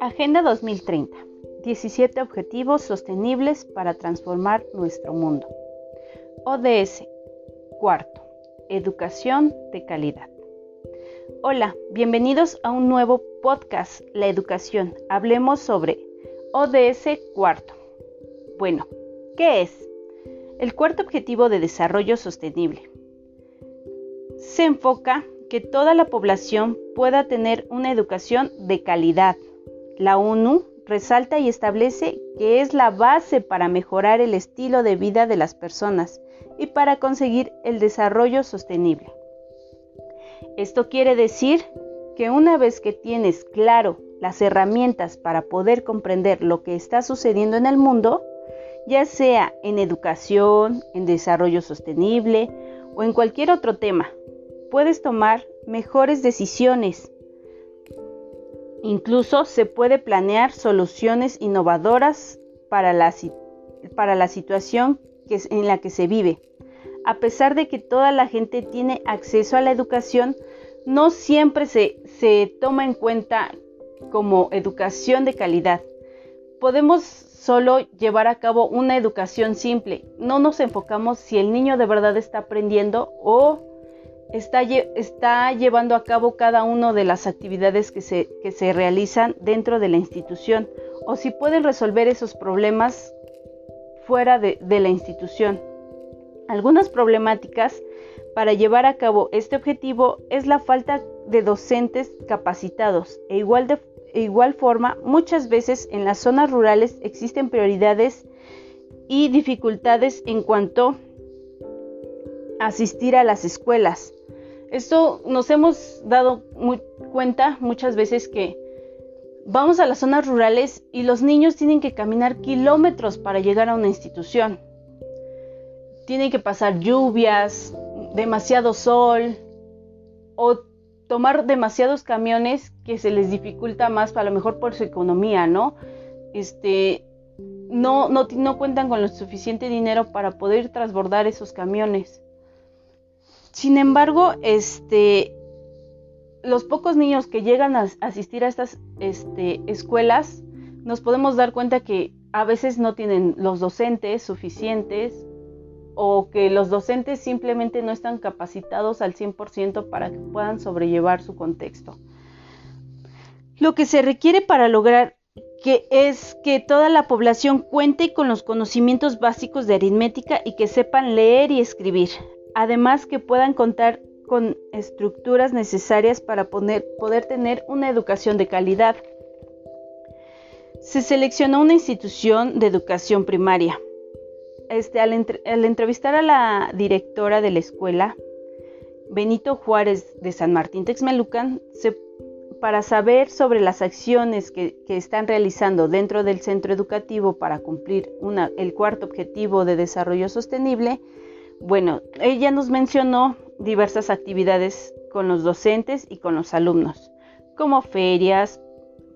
Agenda 2030. 17 Objetivos Sostenibles para Transformar Nuestro Mundo. ODS. Cuarto. Educación de calidad. Hola, bienvenidos a un nuevo podcast, La Educación. Hablemos sobre ODS cuarto. Bueno, ¿qué es? El cuarto objetivo de desarrollo sostenible. Se enfoca que toda la población pueda tener una educación de calidad. La ONU resalta y establece que es la base para mejorar el estilo de vida de las personas y para conseguir el desarrollo sostenible. Esto quiere decir que una vez que tienes claro las herramientas para poder comprender lo que está sucediendo en el mundo, ya sea en educación, en desarrollo sostenible o en cualquier otro tema, puedes tomar mejores decisiones. Incluso se puede planear soluciones innovadoras para la, para la situación que, en la que se vive. A pesar de que toda la gente tiene acceso a la educación, no siempre se, se toma en cuenta como educación de calidad. Podemos solo llevar a cabo una educación simple. No nos enfocamos si el niño de verdad está aprendiendo o está, llevando a cabo cada una de las actividades que se, que se realizan dentro de la institución o si pueden resolver esos problemas fuera de, la institución. Algunas problemáticas para llevar a cabo este objetivo es la falta de docentes capacitados e igual de igual forma muchas veces en las zonas rurales existen prioridades y dificultades en cuanto a asistir a las escuelas. Esto nos hemos dado cuenta muchas veces que vamos a las zonas rurales y los niños tienen que caminar kilómetros para llegar a una institución. Tienen que pasar lluvias, demasiado sol o tomar demasiados camiones que se les dificulta más, a lo mejor por su economía, ¿no? Este, no, no, no cuentan con lo suficiente dinero para poder transbordar esos camiones. Sin embargo, este, los pocos niños que llegan a asistir a estas este, escuelas, nos podemos dar cuenta que a veces no tienen los docentes suficientes o que los docentes simplemente no están capacitados al 100% para que puedan sobrellevar su contexto. Lo que se requiere para lograr que es que toda la población cuente con los conocimientos básicos de aritmética y que sepan leer y escribir. Además que puedan contar con estructuras necesarias para poder, poder tener una educación de calidad. Se seleccionó una institución de educación primaria, este, al, entrevistar a la directora de la escuela, Benito Juárez de San Martín Texmelucan, para saber sobre las acciones que, están realizando dentro del centro educativo para cumplir el cuarto objetivo de desarrollo sostenible, bueno, ella nos mencionó diversas actividades con los docentes y con los alumnos, como ferias,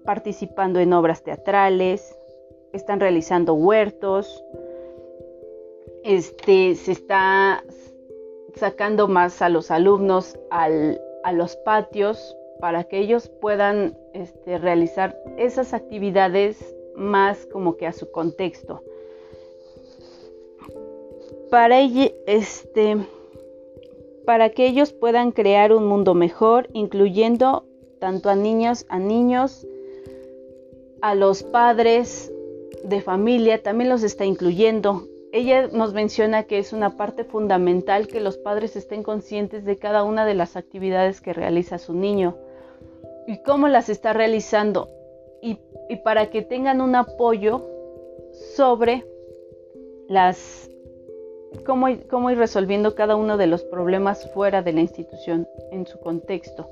participando en obras teatrales, están realizando huertos, este, se está sacando más a los alumnos a los patios para que ellos puedan este, realizar esas actividades más como que a su contexto. Para, este, para que ellos puedan crear un mundo mejor, incluyendo tanto a niños, a niños, a los padres de familia, también los está incluyendo. Ella nos menciona que es una parte fundamental que los padres estén conscientes de cada una de las actividades que realiza su niño y cómo las está realizando y, para que tengan un apoyo sobre las cómo, ir resolviendo cada uno de los problemas fuera de la institución en su contexto.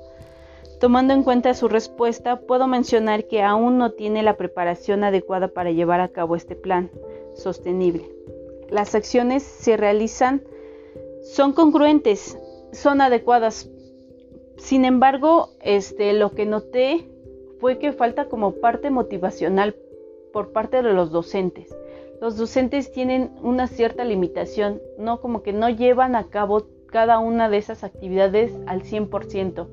Tomando en cuenta su respuesta, puedo mencionar que aún no tiene la preparación adecuada para llevar a cabo este plan sostenible las acciones se realizan son congruentes, son adecuadas. Sin embargo, este, lo que noté fue que falta como parte motivacional por parte de los docentes. Los docentes tienen una cierta limitación, no como que no llevan a cabo cada una de esas actividades al 100%.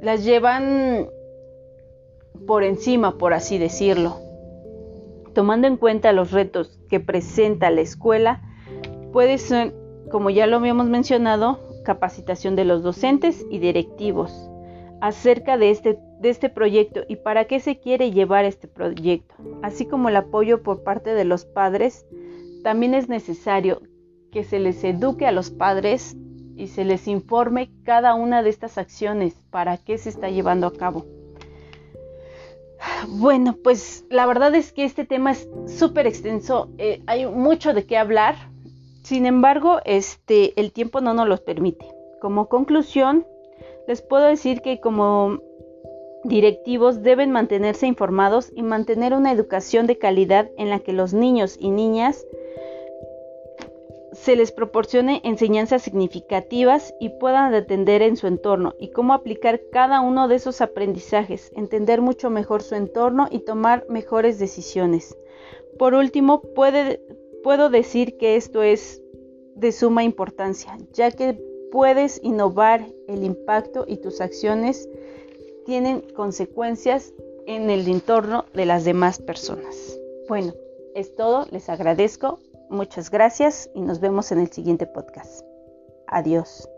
Las llevan por encima, por así decirlo. Tomando en cuenta los retos que presenta la escuela, puede ser, como ya lo habíamos mencionado, capacitación de los docentes y directivos acerca de este, de este proyecto y para qué se quiere llevar este proyecto, así como el apoyo por parte de los padres. También es necesario que se les eduque a los padres y se les informe cada una de estas acciones, para qué se está llevando a cabo. Bueno, pues la verdad es que este tema es súper extenso, eh, hay mucho de qué hablar, sin embargo, este, el tiempo no nos lo permite. Como conclusión, les puedo decir que como directivos deben mantenerse informados y mantener una educación de calidad en la que los niños y niñas se les proporcione enseñanzas significativas y puedan atender en su entorno y cómo aplicar cada uno de esos aprendizajes, entender mucho mejor su entorno y tomar mejores decisiones. Por último, puedo decir que esto es de suma importancia, ya que puedes innovar el impacto y tus acciones tienen consecuencias en el entorno de las demás personas. Bueno, es todo, les agradezco, muchas gracias y nos vemos en el siguiente podcast. Adiós.